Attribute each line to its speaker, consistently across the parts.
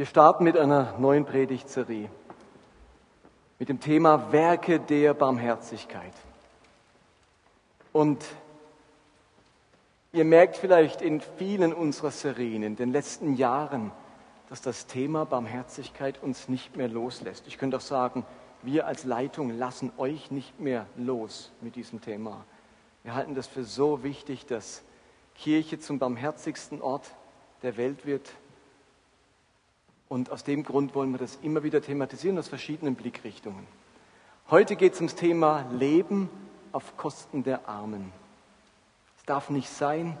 Speaker 1: Wir starten mit einer neuen Predigtserie mit dem Thema Werke der Barmherzigkeit. Und ihr merkt vielleicht in vielen unserer Serien in den letzten Jahren, dass das Thema Barmherzigkeit uns nicht mehr loslässt. Ich könnte auch sagen, wir als Leitung lassen euch nicht mehr los mit diesem Thema. Wir halten das für so wichtig, dass Kirche zum barmherzigsten Ort der Welt wird und aus dem Grund wollen wir das immer wieder thematisieren aus verschiedenen Blickrichtungen. Heute geht es ums Thema Leben auf Kosten der Armen. Es darf nicht sein,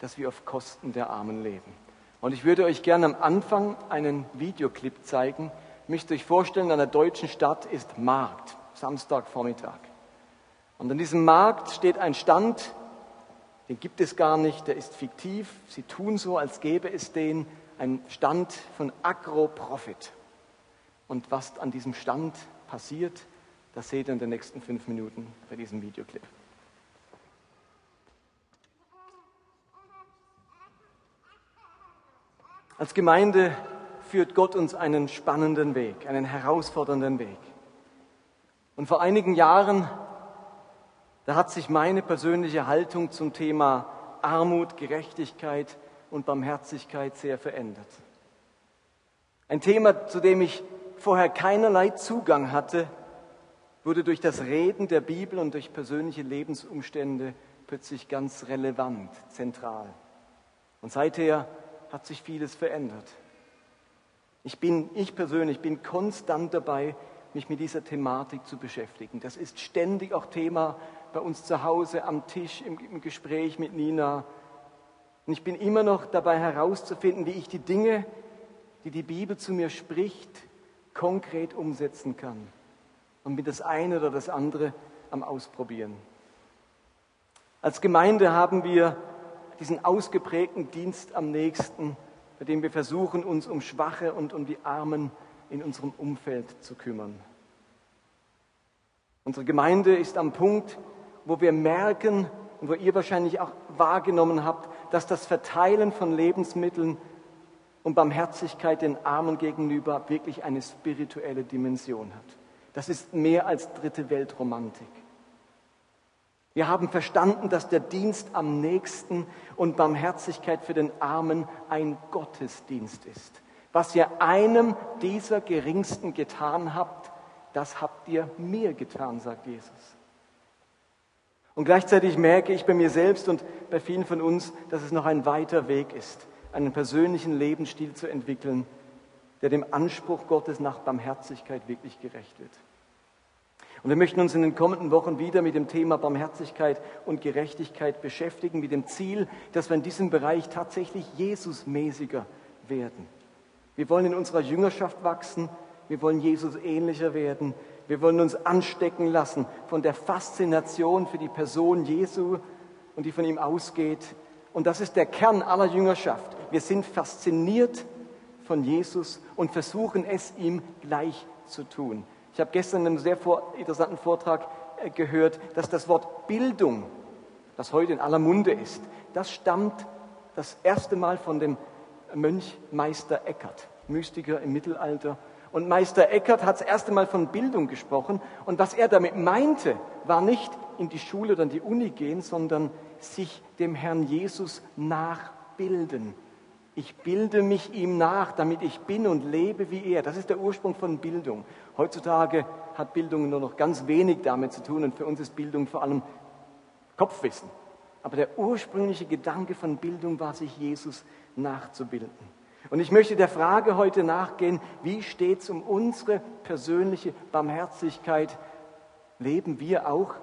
Speaker 1: dass wir auf Kosten der Armen leben. Und ich würde euch gerne am Anfang einen Videoclip zeigen. Ich möchte euch vorstellen, in einer deutschen Stadt ist Markt, Samstagvormittag. Und an diesem Markt steht ein Stand, den gibt es gar nicht, der ist fiktiv. Sie tun so, als gäbe es den ein Stand von Agro-Profit. Und was an diesem Stand passiert, das seht ihr in den nächsten fünf Minuten bei diesem Videoclip. Als Gemeinde führt Gott uns einen spannenden Weg, einen herausfordernden Weg. Und vor einigen Jahren, da hat sich meine persönliche Haltung zum Thema Armut, Gerechtigkeit, und Barmherzigkeit sehr verändert. Ein Thema, zu dem ich vorher keinerlei Zugang hatte, wurde durch das Reden der Bibel und durch persönliche Lebensumstände plötzlich ganz relevant, zentral. Und seither hat sich vieles verändert. Ich bin, ich persönlich bin konstant dabei, mich mit dieser Thematik zu beschäftigen. Das ist ständig auch Thema bei uns zu Hause am Tisch, im, im Gespräch mit Nina, und ich bin immer noch dabei herauszufinden, wie ich die Dinge, die die Bibel zu mir spricht, konkret umsetzen kann. Und bin das eine oder das andere am Ausprobieren. Als Gemeinde haben wir diesen ausgeprägten Dienst am nächsten, bei dem wir versuchen, uns um Schwache und um die Armen in unserem Umfeld zu kümmern. Unsere Gemeinde ist am Punkt, wo wir merken, und wo ihr wahrscheinlich auch wahrgenommen habt, dass das Verteilen von Lebensmitteln und Barmherzigkeit den Armen gegenüber wirklich eine spirituelle Dimension hat. Das ist mehr als dritte Weltromantik. Wir haben verstanden, dass der Dienst am nächsten und Barmherzigkeit für den Armen ein Gottesdienst ist. Was ihr einem dieser Geringsten getan habt, das habt ihr mir getan, sagt Jesus. Und gleichzeitig merke ich bei mir selbst und bei vielen von uns, dass es noch ein weiter Weg ist, einen persönlichen Lebensstil zu entwickeln, der dem Anspruch Gottes nach Barmherzigkeit wirklich gerecht wird. Und wir möchten uns in den kommenden Wochen wieder mit dem Thema Barmherzigkeit und Gerechtigkeit beschäftigen, mit dem Ziel, dass wir in diesem Bereich tatsächlich Jesusmäßiger werden. Wir wollen in unserer Jüngerschaft wachsen, wir wollen Jesus ähnlicher werden, wir wollen uns anstecken lassen von der Faszination für die Person Jesu und die von ihm ausgeht. Und das ist der Kern aller Jüngerschaft. Wir sind fasziniert von Jesus und versuchen es ihm gleich zu tun. Ich habe gestern in einem sehr interessanten Vortrag äh, gehört, dass das Wort Bildung, das heute in aller Munde ist, das stammt das erste Mal von dem Mönch Meister Eckhart, Mystiker im Mittelalter und Meister Eckert hat das erste Mal von Bildung gesprochen. Und was er damit meinte, war nicht in die Schule oder in die Uni gehen, sondern sich dem Herrn Jesus nachbilden. Ich bilde mich ihm nach, damit ich bin und lebe wie er. Das ist der Ursprung von Bildung. Heutzutage hat Bildung nur noch ganz wenig damit zu tun und für uns ist Bildung vor allem Kopfwissen. Aber der ursprüngliche Gedanke von Bildung war, sich Jesus nachzubilden. Und ich möchte der Frage heute nachgehen, wie steht es um unsere persönliche Barmherzigkeit? Leben wir auch,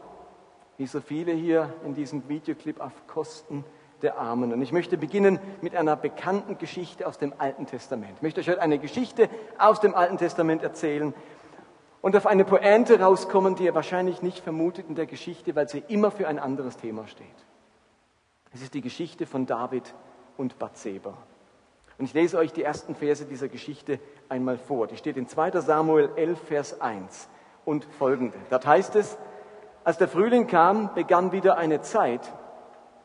Speaker 1: wie so viele hier in diesem Videoclip, auf Kosten der Armen? Und ich möchte beginnen mit einer bekannten Geschichte aus dem Alten Testament. Ich möchte euch heute eine Geschichte aus dem Alten Testament erzählen und auf eine Pointe rauskommen, die ihr wahrscheinlich nicht vermutet in der Geschichte, weil sie immer für ein anderes Thema steht. Es ist die Geschichte von David und Bathseba. Und ich lese euch die ersten Verse dieser Geschichte einmal vor. Die steht in 2 Samuel 11, Vers 1 und folgende. Dort heißt es, als der Frühling kam, begann wieder eine Zeit,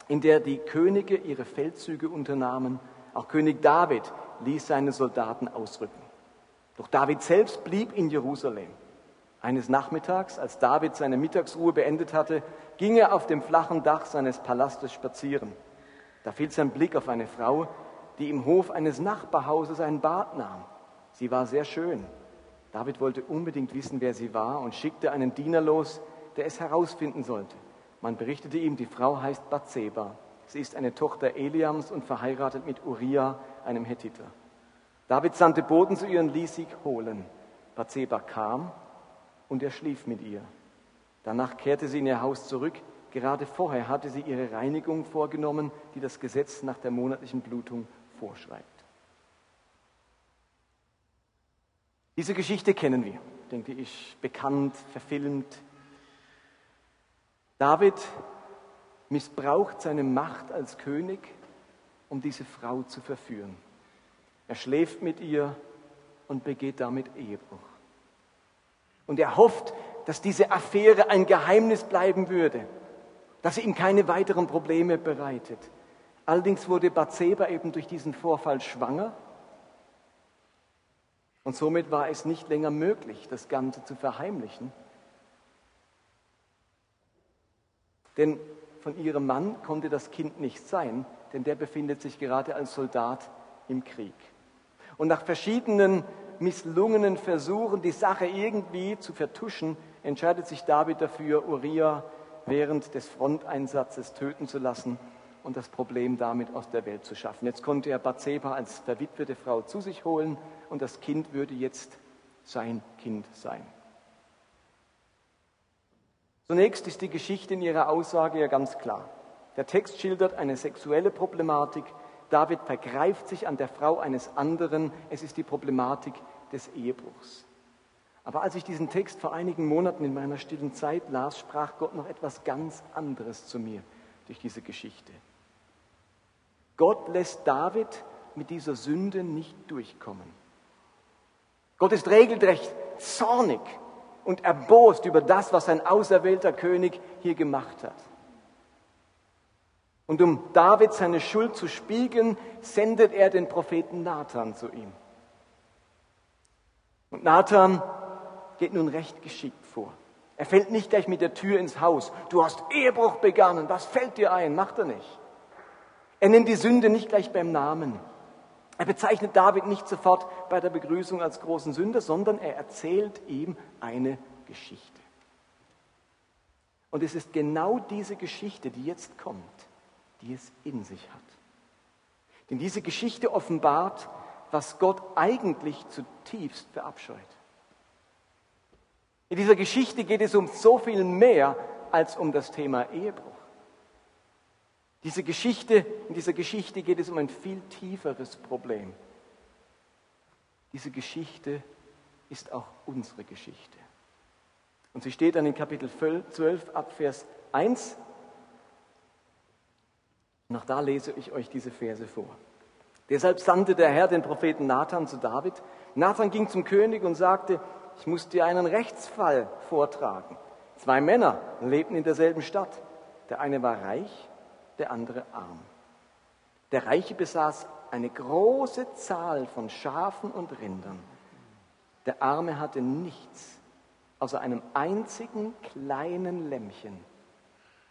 Speaker 1: in der die Könige ihre Feldzüge unternahmen Auch König David ließ seine Soldaten ausrücken. Doch David selbst blieb in Jerusalem. Eines Nachmittags, als David seine Mittagsruhe beendet hatte, ging er auf dem flachen Dach seines Palastes spazieren. Da fiel sein Blick auf eine Frau, die im Hof eines Nachbarhauses ein Bad nahm. Sie war sehr schön. David wollte unbedingt wissen, wer sie war und schickte einen Diener los, der es herausfinden sollte. Man berichtete ihm, die Frau heißt Bathseba. Sie ist eine Tochter Eliams und verheiratet mit Uriah, einem Hethiter. David sandte Boten zu ihr und ließ sie holen. Bathseba kam und er schlief mit ihr. Danach kehrte sie in ihr Haus zurück. Gerade vorher hatte sie ihre Reinigung vorgenommen, die das Gesetz nach der monatlichen Blutung vorschreibt. Diese Geschichte kennen wir, denke ich, bekannt, verfilmt. David missbraucht seine Macht als König, um diese Frau zu verführen. Er schläft mit ihr und begeht damit Ehebruch. Und er hofft, dass diese Affäre ein Geheimnis bleiben würde, dass sie ihm keine weiteren Probleme bereitet. Allerdings wurde Bathseba eben durch diesen Vorfall schwanger und somit war es nicht länger möglich, das Ganze zu verheimlichen. Denn von ihrem Mann konnte das Kind nicht sein, denn der befindet sich gerade als Soldat im Krieg. Und nach verschiedenen misslungenen Versuchen, die Sache irgendwie zu vertuschen, entscheidet sich David dafür, Uriah während des Fronteinsatzes töten zu lassen und das Problem damit aus der Welt zu schaffen. Jetzt konnte er Bathseba als verwitwete Frau zu sich holen und das Kind würde jetzt sein Kind sein. Zunächst ist die Geschichte in ihrer Aussage ja ganz klar. Der Text schildert eine sexuelle Problematik. David vergreift sich an der Frau eines anderen. Es ist die Problematik des Ehebruchs. Aber als ich diesen Text vor einigen Monaten in meiner stillen Zeit las, sprach Gott noch etwas ganz anderes zu mir durch diese Geschichte. Gott lässt David mit dieser Sünde nicht durchkommen. Gott ist regelrecht zornig und erbost über das, was sein auserwählter König hier gemacht hat. Und um David seine Schuld zu spiegeln, sendet er den Propheten Nathan zu ihm. Und Nathan geht nun recht geschickt vor. Er fällt nicht gleich mit der Tür ins Haus. Du hast Ehebruch begangen. Was fällt dir ein? Macht er nicht. Er nennt die Sünde nicht gleich beim Namen. Er bezeichnet David nicht sofort bei der Begrüßung als großen Sünder, sondern er erzählt ihm eine Geschichte. Und es ist genau diese Geschichte, die jetzt kommt, die es in sich hat. Denn diese Geschichte offenbart, was Gott eigentlich zutiefst verabscheut. In dieser Geschichte geht es um so viel mehr als um das Thema Ehebruch. Diese Geschichte, in dieser Geschichte geht es um ein viel tieferes Problem. Diese Geschichte ist auch unsere Geschichte. Und sie steht dann in Kapitel 12 ab Vers 1. Nach da lese ich euch diese Verse vor. Deshalb sandte der Herr den Propheten Nathan zu David. Nathan ging zum König und sagte, ich muss dir einen Rechtsfall vortragen. Zwei Männer lebten in derselben Stadt. Der eine war reich, der andere arm. Der Reiche besaß eine große Zahl von Schafen und Rindern. Der Arme hatte nichts außer einem einzigen kleinen Lämmchen.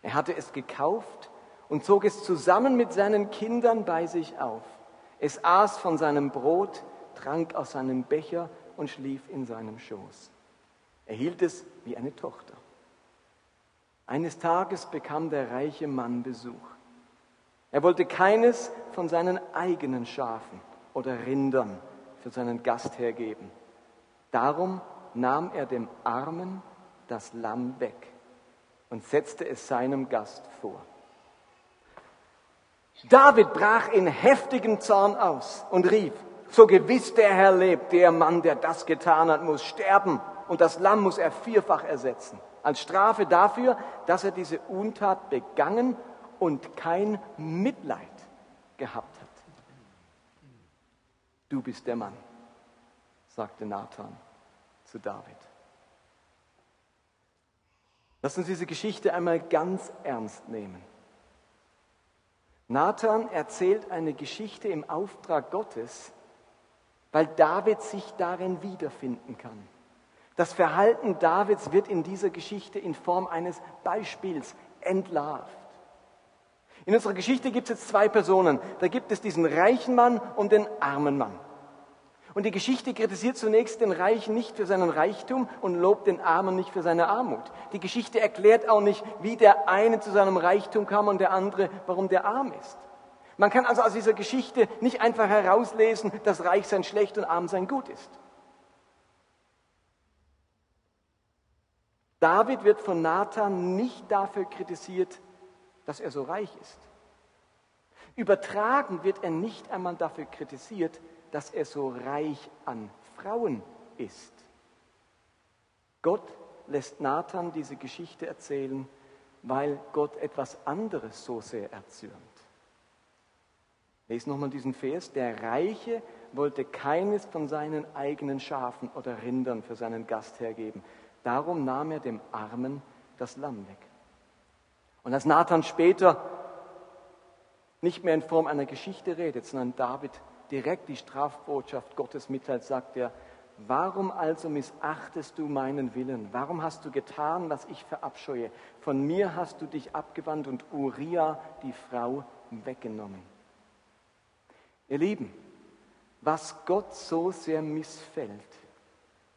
Speaker 1: Er hatte es gekauft und zog es zusammen mit seinen Kindern bei sich auf. Es aß von seinem Brot, trank aus seinem Becher und schlief in seinem Schoß. Er hielt es wie eine Tochter. Eines Tages bekam der reiche Mann Besuch. Er wollte keines von seinen eigenen Schafen oder Rindern für seinen Gast hergeben. Darum nahm er dem Armen das Lamm weg und setzte es seinem Gast vor. David brach in heftigem Zorn aus und rief, so gewiss der Herr lebt, der Mann, der das getan hat, muss sterben und das Lamm muss er vierfach ersetzen. Als Strafe dafür, dass er diese Untat begangen und kein Mitleid gehabt hat. Du bist der Mann, sagte Nathan zu David. Lass uns diese Geschichte einmal ganz ernst nehmen. Nathan erzählt eine Geschichte im Auftrag Gottes, weil David sich darin wiederfinden kann. Das Verhalten Davids wird in dieser Geschichte in Form eines Beispiels entlarvt. In unserer Geschichte gibt es jetzt zwei Personen. Da gibt es diesen reichen Mann und den armen Mann. Und die Geschichte kritisiert zunächst den Reichen nicht für seinen Reichtum und lobt den Armen nicht für seine Armut. Die Geschichte erklärt auch nicht, wie der eine zu seinem Reichtum kam und der andere, warum der arm ist. Man kann also aus dieser Geschichte nicht einfach herauslesen, dass Reichsein schlecht und Armsein gut ist. David wird von Nathan nicht dafür kritisiert, dass er so reich ist. Übertragen wird er nicht einmal dafür kritisiert, dass er so reich an Frauen ist. Gott lässt Nathan diese Geschichte erzählen, weil Gott etwas anderes so sehr erzürnt. Lesen nochmal diesen Vers. Der Reiche wollte keines von seinen eigenen Schafen oder Rindern für seinen Gast hergeben. Darum nahm er dem Armen das Lamm weg. Und als Nathan später nicht mehr in Form einer Geschichte redet, sondern David direkt die Strafbotschaft Gottes mitteilt, sagt er, warum also missachtest du meinen Willen? Warum hast du getan, was ich verabscheue? Von mir hast du dich abgewandt und Uriah, die Frau, weggenommen. Ihr Lieben, was Gott so sehr missfällt,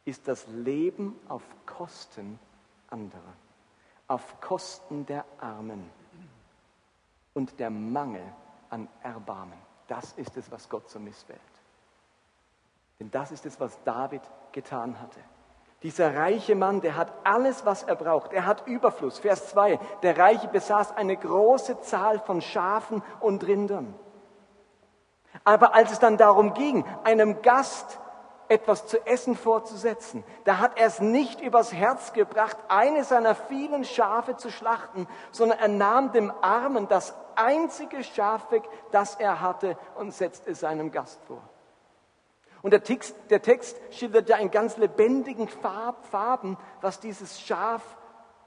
Speaker 1: ist das Leben auf Kosten anderer, auf Kosten der Armen und der Mangel an Erbarmen. Das ist es, was Gott so missfällt. Denn das ist es, was David getan hatte. Dieser reiche Mann, der hat alles, was er braucht. Er hat Überfluss. Vers 2. Der Reiche besaß eine große Zahl von Schafen und Rindern. Aber als es dann darum ging, einem Gast etwas zu essen vorzusetzen, da hat er es nicht übers Herz gebracht, eine seiner vielen Schafe zu schlachten, sondern er nahm dem Armen das einzige Schaf weg, das er hatte und setzte es seinem Gast vor. Und der Text, der Text schildert ja in ganz lebendigen Farben, was dieses Schaf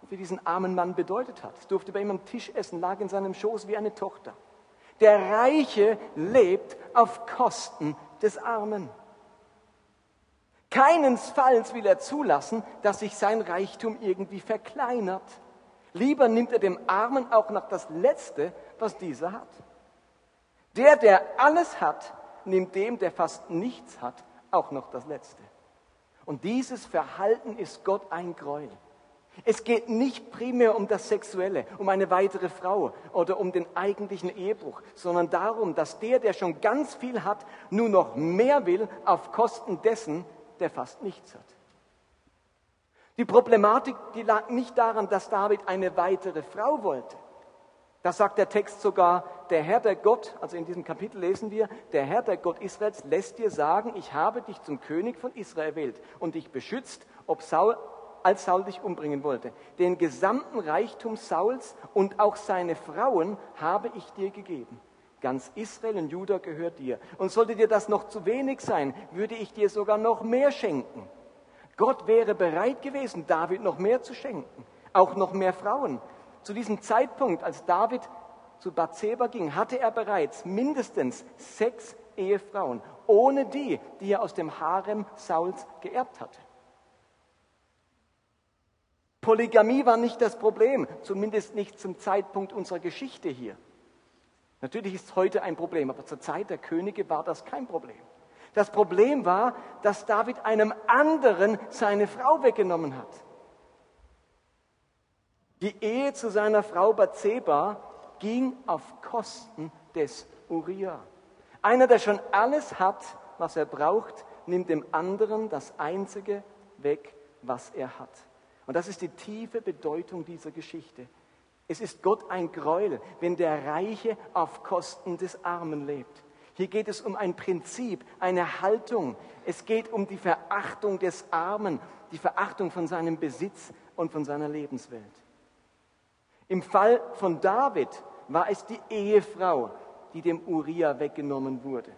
Speaker 1: für diesen armen Mann bedeutet hat. Es durfte bei ihm am Tisch essen, lag in seinem Schoß wie eine Tochter. Der Reiche lebt auf Kosten des Armen. Keinesfalls will er zulassen, dass sich sein Reichtum irgendwie verkleinert. Lieber nimmt er dem Armen auch noch das Letzte, was dieser hat. Der, der alles hat, nimmt dem, der fast nichts hat, auch noch das Letzte. Und dieses Verhalten ist Gott ein Gräuel. Es geht nicht primär um das Sexuelle, um eine weitere Frau oder um den eigentlichen Ehebruch, sondern darum, dass der, der schon ganz viel hat, nur noch mehr will auf Kosten dessen, der fast nichts hat. Die Problematik, die lag nicht daran, dass David eine weitere Frau wollte. Das sagt der Text sogar, der Herr der Gott, also in diesem Kapitel lesen wir, der Herr der Gott Israels lässt dir sagen, ich habe dich zum König von Israel erwählt und dich beschützt, ob Saul, als Saul dich umbringen wollte. Den gesamten Reichtum Sauls und auch seine Frauen habe ich dir gegeben. Ganz Israel und Juda gehört dir. Und sollte dir das noch zu wenig sein, würde ich dir sogar noch mehr schenken. Gott wäre bereit gewesen, David noch mehr zu schenken, auch noch mehr Frauen. Zu diesem Zeitpunkt, als David zu Bathseba ging, hatte er bereits mindestens sechs Ehefrauen, ohne die, die er aus dem Harem Sauls geerbt hatte. Polygamie war nicht das Problem, zumindest nicht zum Zeitpunkt unserer Geschichte hier. Natürlich ist es heute ein Problem, aber zur Zeit der Könige war das kein Problem. Das Problem war, dass David einem anderen seine Frau weggenommen hat. Die Ehe zu seiner Frau Bathseba ging auf Kosten des Uriah. Einer, der schon alles hat, was er braucht, nimmt dem anderen das Einzige weg, was er hat. Und das ist die tiefe Bedeutung dieser Geschichte. Es ist Gott ein Gräuel, wenn der Reiche auf Kosten des Armen lebt. Hier geht es um ein Prinzip, eine Haltung. Es geht um die Verachtung des Armen, die Verachtung von seinem Besitz und von seiner Lebenswelt. Im Fall von David war es die Ehefrau, die dem Uriah weggenommen wurde.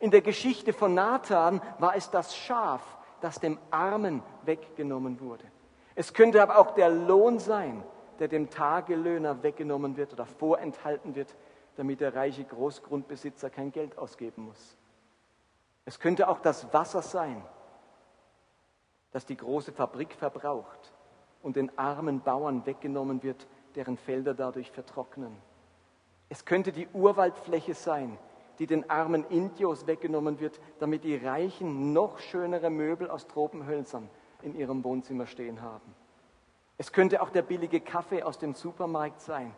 Speaker 1: In der Geschichte von Nathan war es das Schaf, das dem Armen weggenommen wurde. Es könnte aber auch der Lohn sein, der dem Tagelöhner weggenommen wird oder vorenthalten wird, damit der reiche Großgrundbesitzer kein Geld ausgeben muss. Es könnte auch das Wasser sein, das die große Fabrik verbraucht und den armen Bauern weggenommen wird, deren Felder dadurch vertrocknen. Es könnte die Urwaldfläche sein, die den armen Indios weggenommen wird, damit die Reichen noch schönere Möbel aus Tropenhölzern in ihrem Wohnzimmer stehen haben. Es könnte auch der billige Kaffee aus dem Supermarkt sein,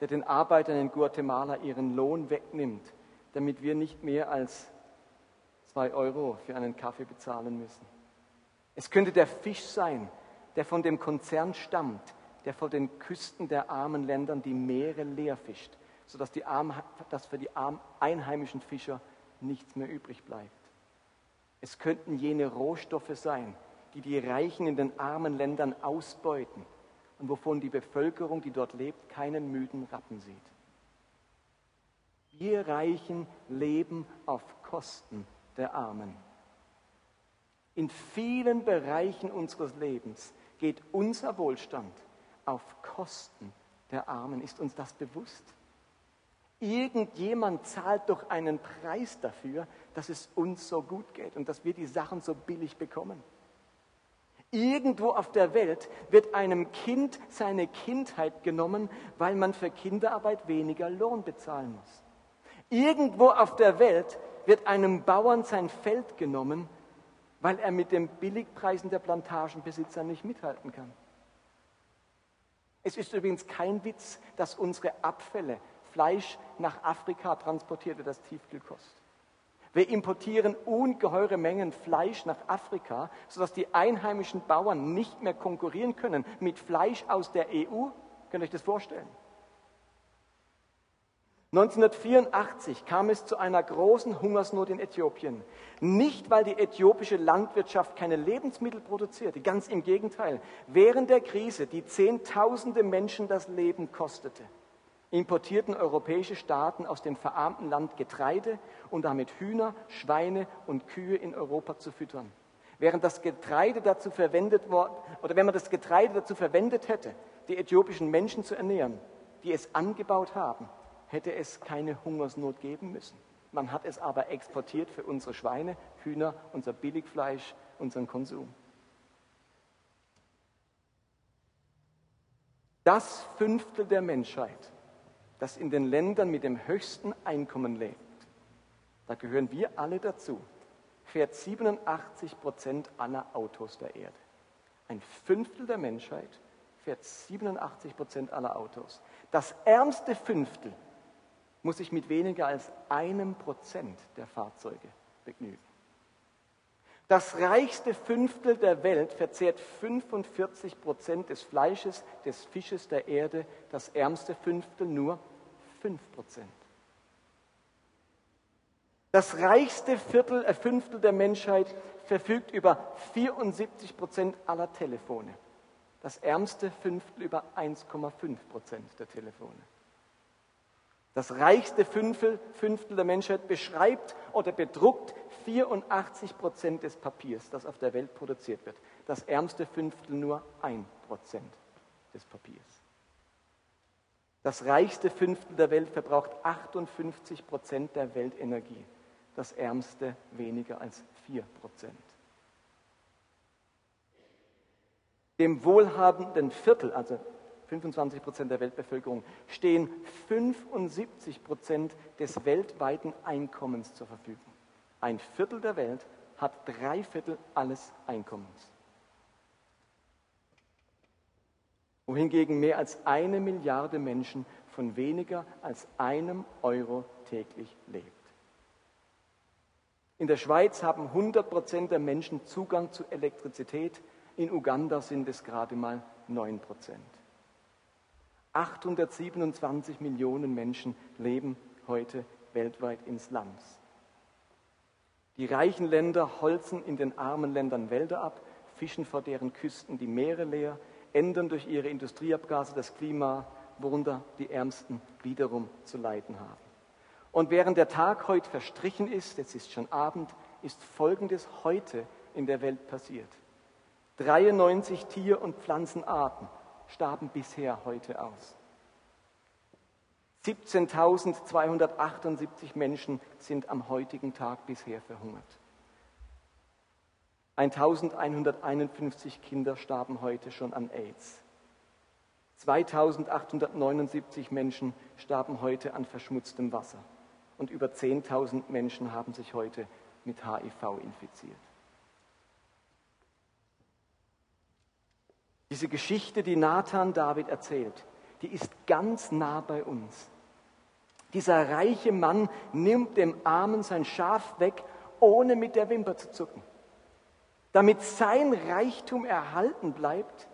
Speaker 1: der den Arbeitern in Guatemala ihren Lohn wegnimmt, damit wir nicht mehr als zwei Euro für einen Kaffee bezahlen müssen. Es könnte der Fisch sein, der von dem Konzern stammt, der vor den Küsten der armen Ländern die Meere leer fischt, sodass die Arm, dass für die armen einheimischen Fischer nichts mehr übrig bleibt. Es könnten jene Rohstoffe sein, die die Reichen in den armen Ländern ausbeuten und wovon die Bevölkerung, die dort lebt, keinen müden Rappen sieht. Wir Reichen leben auf Kosten der Armen. In vielen Bereichen unseres Lebens geht unser Wohlstand auf Kosten der Armen. Ist uns das bewusst? Irgendjemand zahlt doch einen Preis dafür, dass es uns so gut geht und dass wir die Sachen so billig bekommen. Irgendwo auf der Welt wird einem Kind seine Kindheit genommen, weil man für Kinderarbeit weniger Lohn bezahlen muss. Irgendwo auf der Welt wird einem Bauern sein Feld genommen, weil er mit den Billigpreisen der Plantagenbesitzer nicht mithalten kann. Es ist übrigens kein Witz, dass unsere Abfälle, Fleisch nach Afrika transportiert wird, das Tiefkühlkost. Wir importieren ungeheure Mengen Fleisch nach Afrika, sodass die einheimischen Bauern nicht mehr konkurrieren können mit Fleisch aus der EU. Könnt ihr euch das vorstellen? 1984 kam es zu einer großen Hungersnot in Äthiopien. Nicht, weil die äthiopische Landwirtschaft keine Lebensmittel produzierte, ganz im Gegenteil. Während der Krise, die Zehntausende Menschen das Leben kostete, importierten europäische Staaten aus dem verarmten Land Getreide und damit Hühner, Schweine und Kühe in Europa zu füttern. Während das Getreide dazu verwendet worden, oder wenn man das Getreide dazu verwendet hätte, die äthiopischen Menschen zu ernähren, die es angebaut haben, hätte es keine Hungersnot geben müssen. Man hat es aber exportiert für unsere Schweine, Hühner, unser Billigfleisch, unseren Konsum. Das Fünftel der Menschheit, das in den Ländern mit dem höchsten Einkommen lebt, da gehören wir alle dazu, fährt 87 Prozent aller Autos der Erde. Ein Fünftel der Menschheit fährt 87 Prozent aller Autos. Das ärmste Fünftel muss sich mit weniger als einem Prozent der Fahrzeuge begnügen. Das reichste Fünftel der Welt verzehrt 45 Prozent des Fleisches, des Fisches der Erde, das ärmste Fünftel nur 5 Prozent. Das reichste Viertel, äh Fünftel der Menschheit verfügt über 74 Prozent aller Telefone. Das ärmste Fünftel über 1,5 Prozent der Telefone. Das reichste Fünftel, Fünftel der Menschheit beschreibt oder bedruckt 84 Prozent des Papiers, das auf der Welt produziert wird. Das ärmste Fünftel nur ein Prozent des Papiers. Das reichste Fünftel der Welt verbraucht 58 Prozent der Weltenergie. Das ärmste weniger als 4 Prozent. Dem wohlhabenden Viertel, also 25 Prozent der Weltbevölkerung, stehen 75 Prozent des weltweiten Einkommens zur Verfügung. Ein Viertel der Welt hat drei Viertel alles Einkommens. Wohingegen mehr als eine Milliarde Menschen von weniger als einem Euro täglich lebt. In der Schweiz haben 100 Prozent der Menschen Zugang zu Elektrizität. In Uganda sind es gerade mal 9 Prozent. 827 Millionen Menschen leben heute weltweit in Slums. Die reichen Länder holzen in den armen Ländern Wälder ab, fischen vor deren Küsten die Meere leer, ändern durch ihre Industrieabgase das Klima, worunter die Ärmsten wiederum zu leiden haben. Und während der Tag heute verstrichen ist, jetzt ist schon Abend, ist Folgendes heute in der Welt passiert. 93 Tier- und Pflanzenarten starben bisher heute aus. 17.278 Menschen sind am heutigen Tag bisher verhungert. 1151 Kinder starben heute schon an AIDS. 2879 Menschen starben heute an verschmutztem Wasser. Und über 10.000 Menschen haben sich heute mit HIV infiziert. Diese Geschichte, die Nathan David erzählt, die ist ganz nah bei uns. Dieser reiche Mann nimmt dem Armen sein Schaf weg, ohne mit der Wimper zu zucken. Damit sein Reichtum erhalten bleibt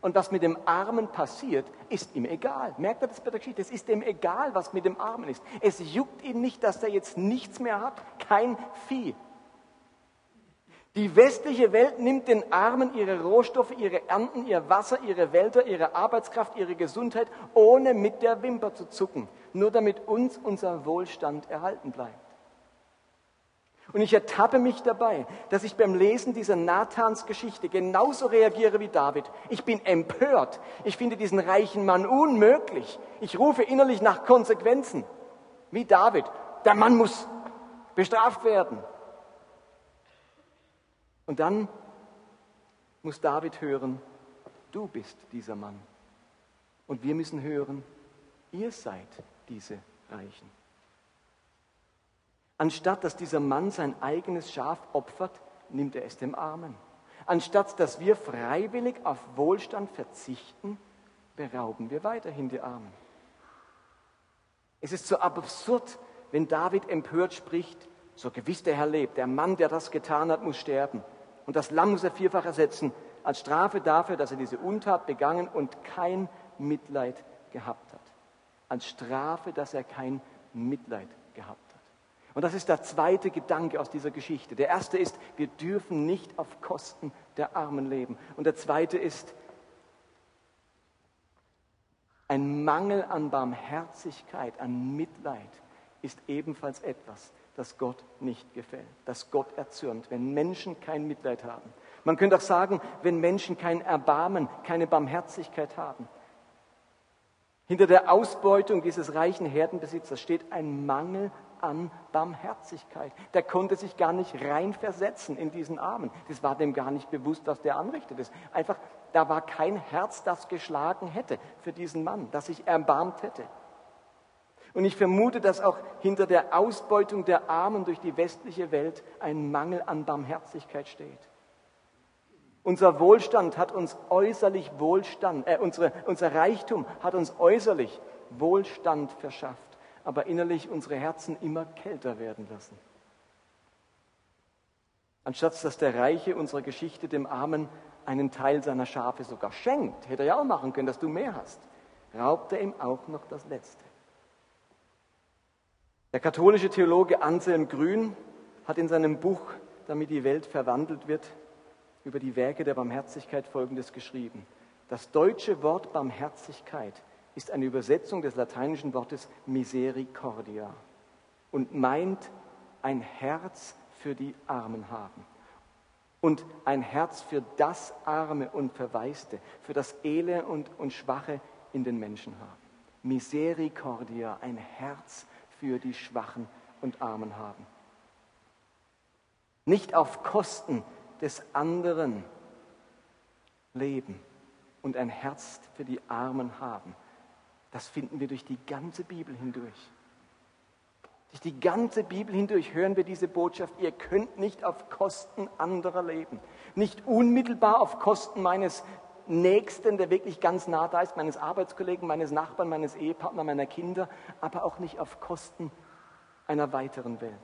Speaker 1: und was mit dem Armen passiert, ist ihm egal. Merkt ihr das bei der Geschichte? Es ist ihm egal, was mit dem Armen ist. Es juckt ihn nicht, dass er jetzt nichts mehr hat, kein Vieh. Die westliche Welt nimmt den Armen ihre Rohstoffe, ihre Ernten, ihr Wasser, ihre Wälder, ihre Arbeitskraft, ihre Gesundheit, ohne mit der Wimper zu zucken nur damit uns unser Wohlstand erhalten bleibt. Und ich ertappe mich dabei, dass ich beim Lesen dieser Nathans Geschichte genauso reagiere wie David. Ich bin empört. Ich finde diesen reichen Mann unmöglich. Ich rufe innerlich nach Konsequenzen. Wie David. Der Mann muss bestraft werden. Und dann muss David hören, du bist dieser Mann. Und wir müssen hören, ihr seid diese Reichen. Anstatt dass dieser Mann sein eigenes Schaf opfert, nimmt er es dem Armen. Anstatt dass wir freiwillig auf Wohlstand verzichten, berauben wir weiterhin die Armen. Es ist so absurd, wenn David empört spricht, so gewiss der Herr lebt, der Mann, der das getan hat, muss sterben. Und das Lamm muss er vierfach ersetzen, als Strafe dafür, dass er diese Untat begangen und kein Mitleid gehabt hat als Strafe, dass er kein Mitleid gehabt hat. Und das ist der zweite Gedanke aus dieser Geschichte. Der erste ist, wir dürfen nicht auf Kosten der Armen leben. Und der zweite ist, ein Mangel an Barmherzigkeit, an Mitleid ist ebenfalls etwas, das Gott nicht gefällt, das Gott erzürnt, wenn Menschen kein Mitleid haben. Man könnte auch sagen, wenn Menschen kein Erbarmen, keine Barmherzigkeit haben. Hinter der Ausbeutung dieses reichen Herdenbesitzers steht ein Mangel an Barmherzigkeit. Der konnte sich gar nicht reinversetzen in diesen Armen. Das war dem gar nicht bewusst, was der anrichtet ist. Einfach, da war kein Herz, das geschlagen hätte für diesen Mann, das sich erbarmt hätte. Und ich vermute, dass auch hinter der Ausbeutung der Armen durch die westliche Welt ein Mangel an Barmherzigkeit steht. Unser Wohlstand hat uns äußerlich Wohlstand, äh, unsere, unser Reichtum hat uns äußerlich Wohlstand verschafft, aber innerlich unsere Herzen immer kälter werden lassen. Anstatt dass der Reiche unserer Geschichte dem Armen einen Teil seiner Schafe sogar schenkt, hätte er ja auch machen können, dass du mehr hast, raubt er ihm auch noch das Letzte. Der katholische Theologe Anselm Grün hat in seinem Buch, damit die Welt verwandelt wird, über die Werke der Barmherzigkeit Folgendes geschrieben. Das deutsche Wort Barmherzigkeit ist eine Übersetzung des lateinischen Wortes Misericordia und meint ein Herz für die Armen haben und ein Herz für das Arme und Verwaiste, für das Elende und, und Schwache in den Menschen haben. Misericordia, ein Herz für die Schwachen und Armen haben. Nicht auf Kosten des anderen leben und ein Herz für die Armen haben. Das finden wir durch die ganze Bibel hindurch. Durch die ganze Bibel hindurch hören wir diese Botschaft, ihr könnt nicht auf Kosten anderer leben. Nicht unmittelbar auf Kosten meines Nächsten, der wirklich ganz nah da ist, meines Arbeitskollegen, meines Nachbarn, meines Ehepartners, meiner Kinder, aber auch nicht auf Kosten einer weiteren Welt.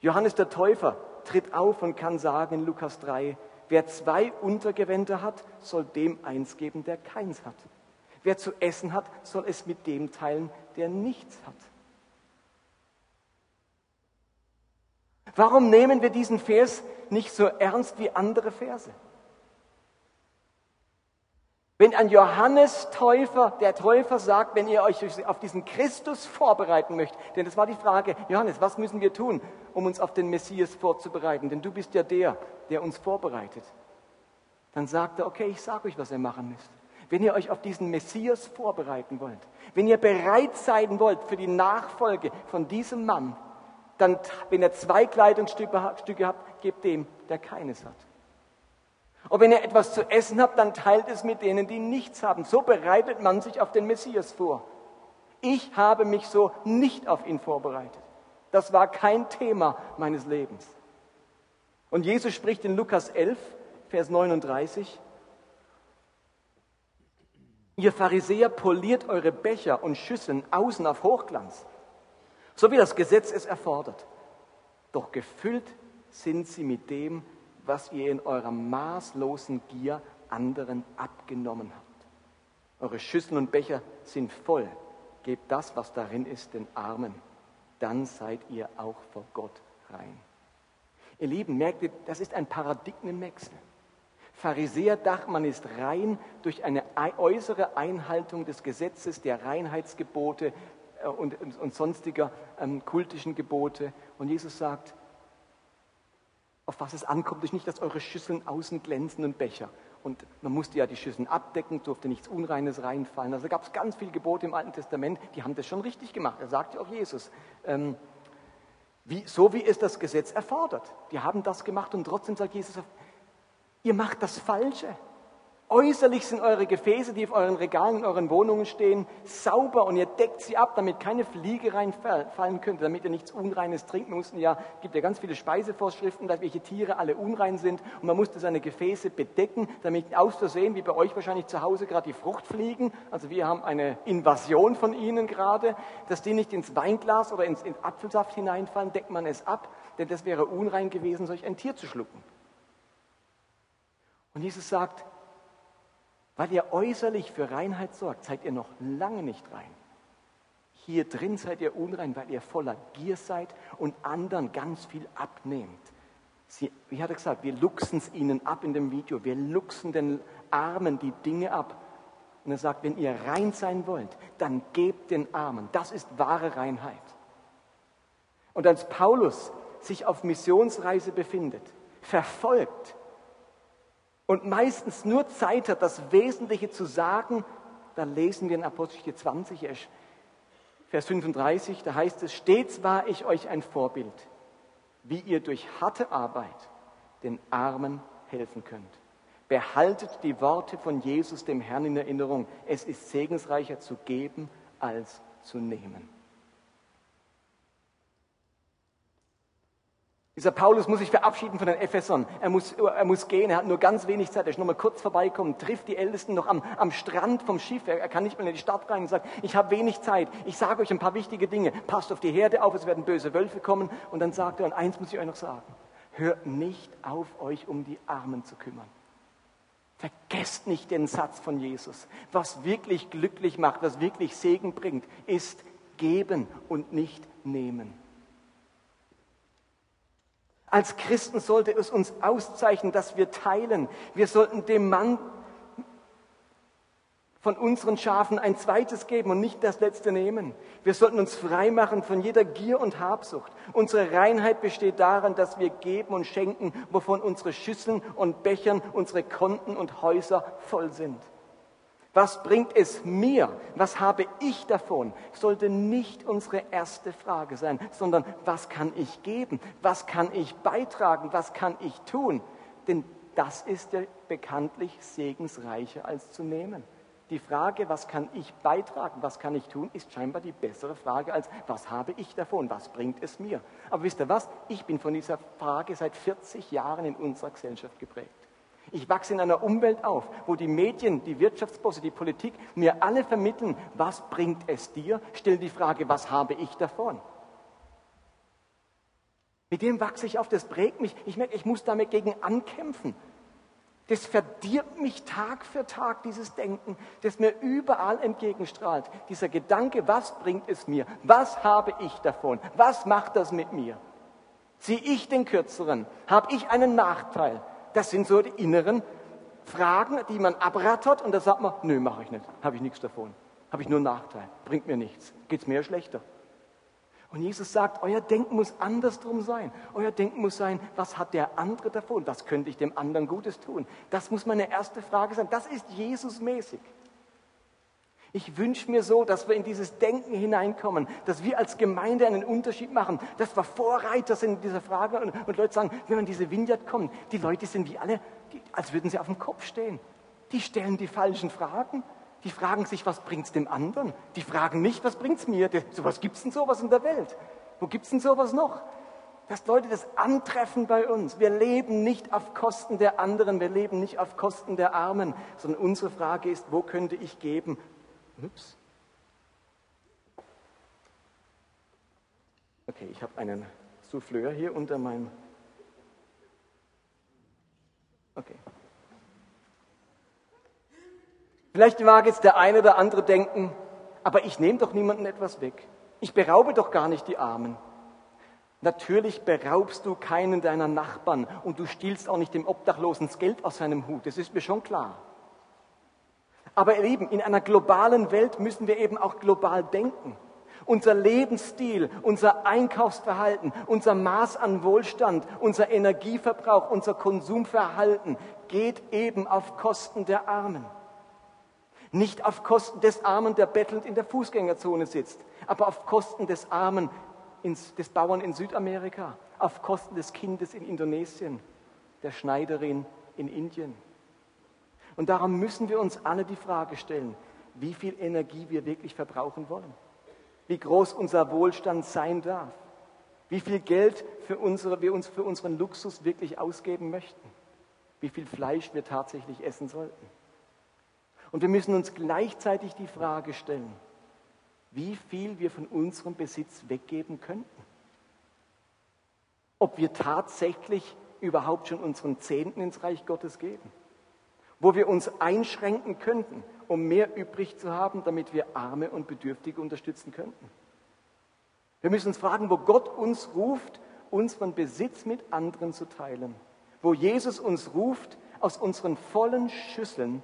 Speaker 1: Johannes der Täufer tritt auf und kann sagen in Lukas 3, wer zwei Untergewänder hat, soll dem eins geben, der keins hat. Wer zu essen hat, soll es mit dem teilen, der nichts hat. Warum nehmen wir diesen Vers nicht so ernst wie andere Verse? Wenn ein Johannes Täufer, der Täufer sagt, wenn ihr euch auf diesen Christus vorbereiten möchtet, denn das war die Frage, Johannes, was müssen wir tun, um uns auf den Messias vorzubereiten? Denn du bist ja der, der uns vorbereitet. Dann sagt er, okay, ich sage euch, was ihr machen müsst. Wenn ihr euch auf diesen Messias vorbereiten wollt, wenn ihr bereit sein wollt für die Nachfolge von diesem Mann, dann, wenn ihr zwei Kleidungsstücke habt, gebt dem, der keines hat. Und wenn ihr etwas zu essen habt, dann teilt es mit denen, die nichts haben. So bereitet man sich auf den Messias vor. Ich habe mich so nicht auf ihn vorbereitet. Das war kein Thema meines Lebens. Und Jesus spricht in Lukas 11, Vers 39, Ihr Pharisäer poliert eure Becher und Schüsseln außen auf Hochglanz, so wie das Gesetz es erfordert. Doch gefüllt sind sie mit dem, was ihr in eurer maßlosen Gier anderen abgenommen habt. Eure Schüsseln und Becher sind voll. Gebt das, was darin ist, den Armen. Dann seid ihr auch vor Gott rein. Ihr Lieben, merkt ihr, das ist ein Paradigmenwechsel. Pharisäer dachten, man ist rein durch eine äußere Einhaltung des Gesetzes, der Reinheitsgebote äh, und, und sonstiger ähm, kultischen Gebote. Und Jesus sagt, auf was es ankommt, ist nicht, dass eure Schüsseln außen glänzen und Becher. Und man musste ja die Schüsseln abdecken, durfte nichts Unreines reinfallen. Also gab es ganz viele Gebote im Alten Testament, die haben das schon richtig gemacht. Er sagte auch Jesus. Ähm, wie, so wie es das Gesetz erfordert. Die haben das gemacht und trotzdem sagt Jesus, Ihr macht das Falsche. Äußerlich sind eure Gefäße, die auf euren Regalen in euren Wohnungen stehen, sauber und ihr deckt sie ab, damit keine Fliege reinfallen könnte, damit ihr nichts Unreines trinken müsst. Ja, es gibt ja ganz viele Speisevorschriften, dass welche Tiere alle unrein sind und man musste seine Gefäße bedecken, damit aus Versehen, wie bei euch wahrscheinlich zu Hause gerade die Fruchtfliegen, also wir haben eine Invasion von ihnen gerade, dass die nicht ins Weinglas oder ins, ins Apfelsaft hineinfallen, deckt man es ab, denn das wäre unrein gewesen, solch ein Tier zu schlucken. Und Jesus sagt, weil ihr äußerlich für Reinheit sorgt, seid ihr noch lange nicht rein. Hier drin seid ihr unrein, weil ihr voller Gier seid und anderen ganz viel abnehmt. Sie, wie hat er gesagt, wir luchsen es ihnen ab in dem Video. Wir luchsen den Armen die Dinge ab. Und er sagt, wenn ihr rein sein wollt, dann gebt den Armen. Das ist wahre Reinheit. Und als Paulus sich auf Missionsreise befindet, verfolgt, und meistens nur Zeit hat, das Wesentliche zu sagen, dann lesen wir in Apostel 20, Vers 35, da heißt es, stets war ich euch ein Vorbild, wie ihr durch harte Arbeit den Armen helfen könnt. Behaltet die Worte von Jesus, dem Herrn, in Erinnerung. Es ist segensreicher zu geben als zu nehmen. Dieser Paulus muss sich verabschieden von den Ephesern. Er muss, er muss gehen, er hat nur ganz wenig Zeit. Er ist nur mal kurz vorbeikommen, trifft die Ältesten noch am, am Strand vom Schiff. Er, er kann nicht mehr in die Stadt rein und sagt, ich habe wenig Zeit. Ich sage euch ein paar wichtige Dinge. Passt auf die Herde auf, es werden böse Wölfe kommen. Und dann sagt er, und eins muss ich euch noch sagen. Hört nicht auf, euch um die Armen zu kümmern. Vergesst nicht den Satz von Jesus. Was wirklich glücklich macht, was wirklich Segen bringt, ist geben und nicht nehmen. Als Christen sollte es uns auszeichnen, dass wir teilen. Wir sollten dem Mann von unseren Schafen ein zweites geben und nicht das letzte nehmen. Wir sollten uns freimachen von jeder Gier und Habsucht. Unsere Reinheit besteht darin, dass wir geben und schenken, wovon unsere Schüsseln und Bechern, unsere Konten und Häuser voll sind. Was bringt es mir? Was habe ich davon? Sollte nicht unsere erste Frage sein, sondern was kann ich geben? Was kann ich beitragen? Was kann ich tun? Denn das ist ja bekanntlich segensreicher als zu nehmen. Die Frage, was kann ich beitragen, was kann ich tun, ist scheinbar die bessere Frage als, was habe ich davon, was bringt es mir. Aber wisst ihr was? Ich bin von dieser Frage seit 40 Jahren in unserer Gesellschaft geprägt. Ich wachse in einer Umwelt auf, wo die Medien, die Wirtschaftsbosse, die Politik mir alle vermitteln, was bringt es dir? Stell die Frage, was habe ich davon? Mit dem wachse ich auf, das prägt mich. Ich merke, ich muss damit gegen ankämpfen. Das verdirbt mich Tag für Tag, dieses Denken, das mir überall entgegenstrahlt. Dieser Gedanke, was bringt es mir? Was habe ich davon? Was macht das mit mir? Ziehe ich den Kürzeren? Habe ich einen Nachteil? Das sind so die inneren Fragen, die man abrattert und da sagt man, nö, mache ich nicht, habe ich nichts davon, habe ich nur Nachteil, bringt mir nichts, geht es mir schlechter. Und Jesus sagt, euer Denken muss andersrum sein. Euer Denken muss sein, was hat der andere davon? Was könnte ich dem anderen Gutes tun? Das muss meine erste Frage sein. Das ist Jesus mäßig. Ich wünsche mir so, dass wir in dieses Denken hineinkommen, dass wir als Gemeinde einen Unterschied machen, dass wir Vorreiter sind in dieser Frage und, und Leute sagen, wenn man in diese Vineyard kommt, die Leute sind wie alle, die, als würden sie auf dem Kopf stehen. Die stellen die falschen Fragen. Die fragen sich, was bringt es dem anderen? Die fragen nicht, was bringt es mir? So was gibt es denn sowas in der Welt? Wo gibt es denn sowas noch? Dass Leute das antreffen bei uns. Wir leben nicht auf Kosten der anderen, wir leben nicht auf Kosten der Armen, sondern unsere Frage ist, wo könnte ich geben, Ups. Okay, ich habe einen Souffleur hier unter meinem. Okay. Vielleicht mag jetzt der eine oder andere denken, aber ich nehme doch niemandem etwas weg. Ich beraube doch gar nicht die Armen. Natürlich beraubst du keinen deiner Nachbarn und du stiehlst auch nicht dem Obdachlosen das Geld aus seinem Hut. Das ist mir schon klar. Aber ihr Lieben, in einer globalen Welt müssen wir eben auch global denken. Unser Lebensstil, unser Einkaufsverhalten, unser Maß an Wohlstand, unser Energieverbrauch, unser Konsumverhalten geht eben auf Kosten der Armen. Nicht auf Kosten des Armen, der bettelnd in der Fußgängerzone sitzt, aber auf Kosten des Armen, des Bauern in Südamerika, auf Kosten des Kindes in Indonesien, der Schneiderin in Indien. Und darum müssen wir uns alle die Frage stellen, wie viel Energie wir wirklich verbrauchen wollen, wie groß unser Wohlstand sein darf, wie viel Geld für unsere, wir uns für unseren Luxus wirklich ausgeben möchten, wie viel Fleisch wir tatsächlich essen sollten. Und wir müssen uns gleichzeitig die Frage stellen, wie viel wir von unserem Besitz weggeben könnten. Ob wir tatsächlich überhaupt schon unseren Zehnten ins Reich Gottes geben wo wir uns einschränken könnten, um mehr übrig zu haben, damit wir Arme und Bedürftige unterstützen könnten. Wir müssen uns fragen, wo Gott uns ruft, unseren Besitz mit anderen zu teilen. Wo Jesus uns ruft, aus unseren vollen Schüsseln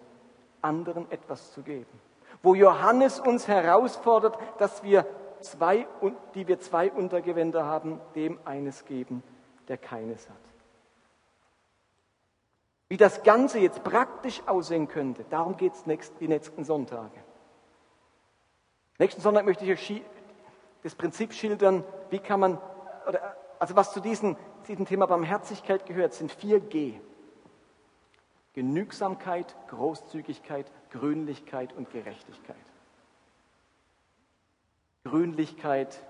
Speaker 1: anderen etwas zu geben. Wo Johannes uns herausfordert, dass wir zwei, die wir zwei Untergewänder haben, dem eines geben, der keines hat. Wie das Ganze jetzt praktisch aussehen könnte, darum geht es die nächsten Sonntage. Nächsten Sonntag möchte ich euch das Prinzip schildern, wie kann man, oder, also was zu diesem, diesem Thema Barmherzigkeit gehört, sind 4G. Genügsamkeit, Großzügigkeit, Grünlichkeit und Gerechtigkeit. Grünlichkeit,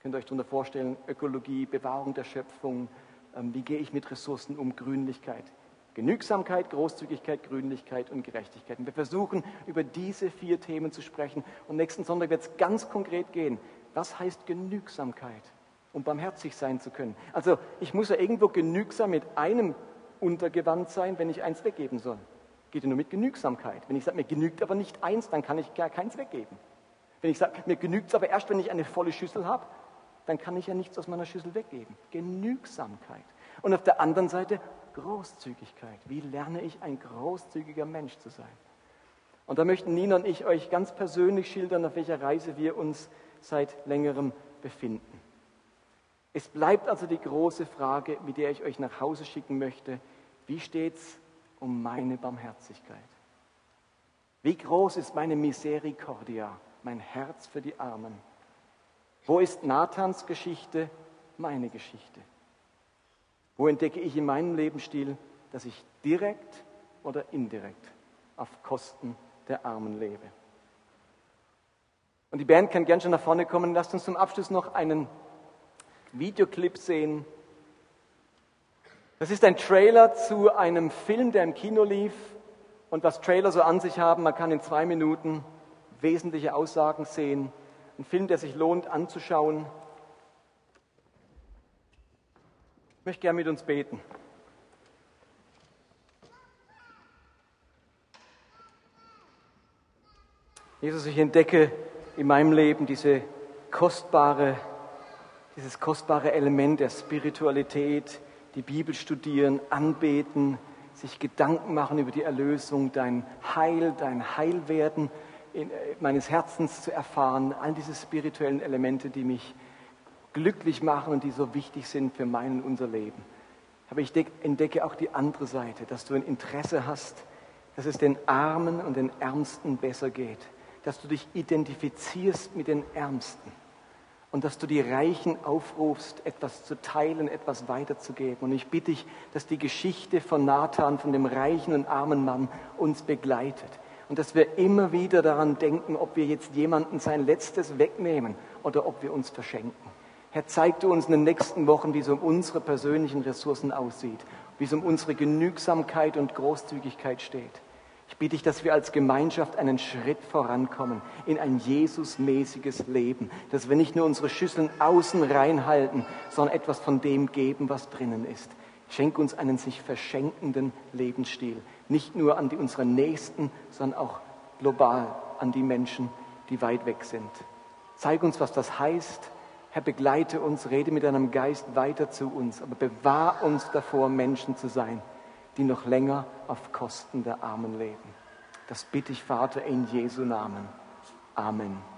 Speaker 1: könnt ihr euch darunter vorstellen, Ökologie, Bewahrung der Schöpfung, ähm, wie gehe ich mit Ressourcen um, Grünlichkeit. Genügsamkeit, Großzügigkeit, Grünlichkeit und Gerechtigkeit. Und wir versuchen, über diese vier Themen zu sprechen. Und nächsten Sonntag wird es ganz konkret gehen. Was heißt Genügsamkeit, um barmherzig sein zu können? Also ich muss ja irgendwo genügsam mit einem Untergewand sein, wenn ich eins weggeben soll. Geht ja nur mit Genügsamkeit. Wenn ich sage, mir genügt aber nicht eins, dann kann ich gar keins weggeben. Wenn ich sage, mir genügt es aber erst, wenn ich eine volle Schüssel habe, dann kann ich ja nichts aus meiner Schüssel weggeben. Genügsamkeit. Und auf der anderen Seite Großzügigkeit. Wie lerne ich ein großzügiger Mensch zu sein? Und da möchten Nina und ich euch ganz persönlich schildern, auf welcher Reise wir uns seit längerem befinden. Es bleibt also die große Frage, mit der ich euch nach Hause schicken möchte. Wie steht es um meine Barmherzigkeit? Wie groß ist meine Misericordia, mein Herz für die Armen? Wo ist Nathans Geschichte meine Geschichte? Wo entdecke ich in meinem Lebensstil, dass ich direkt oder indirekt auf Kosten der Armen lebe? Und die Band kann gern schon nach vorne kommen. Lasst uns zum Abschluss noch einen Videoclip sehen. Das ist ein Trailer zu einem Film, der im Kino lief. Und was Trailer so an sich haben, man kann in zwei Minuten wesentliche Aussagen sehen. Ein Film, der sich lohnt anzuschauen. Ich möchte gerne mit uns beten. Jesus, ich entdecke in meinem Leben diese kostbare, dieses kostbare Element der Spiritualität, die Bibel studieren, anbeten, sich Gedanken machen über die Erlösung, dein Heil, dein Heilwerden in, äh, meines Herzens zu erfahren, all diese spirituellen Elemente, die mich glücklich machen und die so wichtig sind für mein und unser Leben. Aber ich entdecke auch die andere Seite, dass du ein Interesse hast, dass es den Armen und den Ärmsten besser geht, dass du dich identifizierst mit den Ärmsten und dass du die Reichen aufrufst, etwas zu teilen, etwas weiterzugeben. Und ich bitte dich, dass die Geschichte von Nathan, von dem reichen und armen Mann, uns begleitet. Und dass wir immer wieder daran denken, ob wir jetzt jemanden sein Letztes wegnehmen oder ob wir uns verschenken. Herr, zeig du uns in den nächsten Wochen, wie es um unsere persönlichen Ressourcen aussieht, wie es um unsere Genügsamkeit und Großzügigkeit steht. Ich bitte dich, dass wir als Gemeinschaft einen Schritt vorankommen in ein Jesusmäßiges Leben, dass wir nicht nur unsere Schüsseln außen reinhalten, sondern etwas von dem geben, was drinnen ist. Schenk uns einen sich verschenkenden Lebensstil, nicht nur an die, unsere Nächsten, sondern auch global an die Menschen, die weit weg sind. Zeig uns, was das heißt. Herr, begleite uns, rede mit deinem Geist weiter zu uns, aber bewahr uns davor, Menschen zu sein, die noch länger auf Kosten der Armen leben. Das bitte ich, Vater, in Jesu Namen. Amen.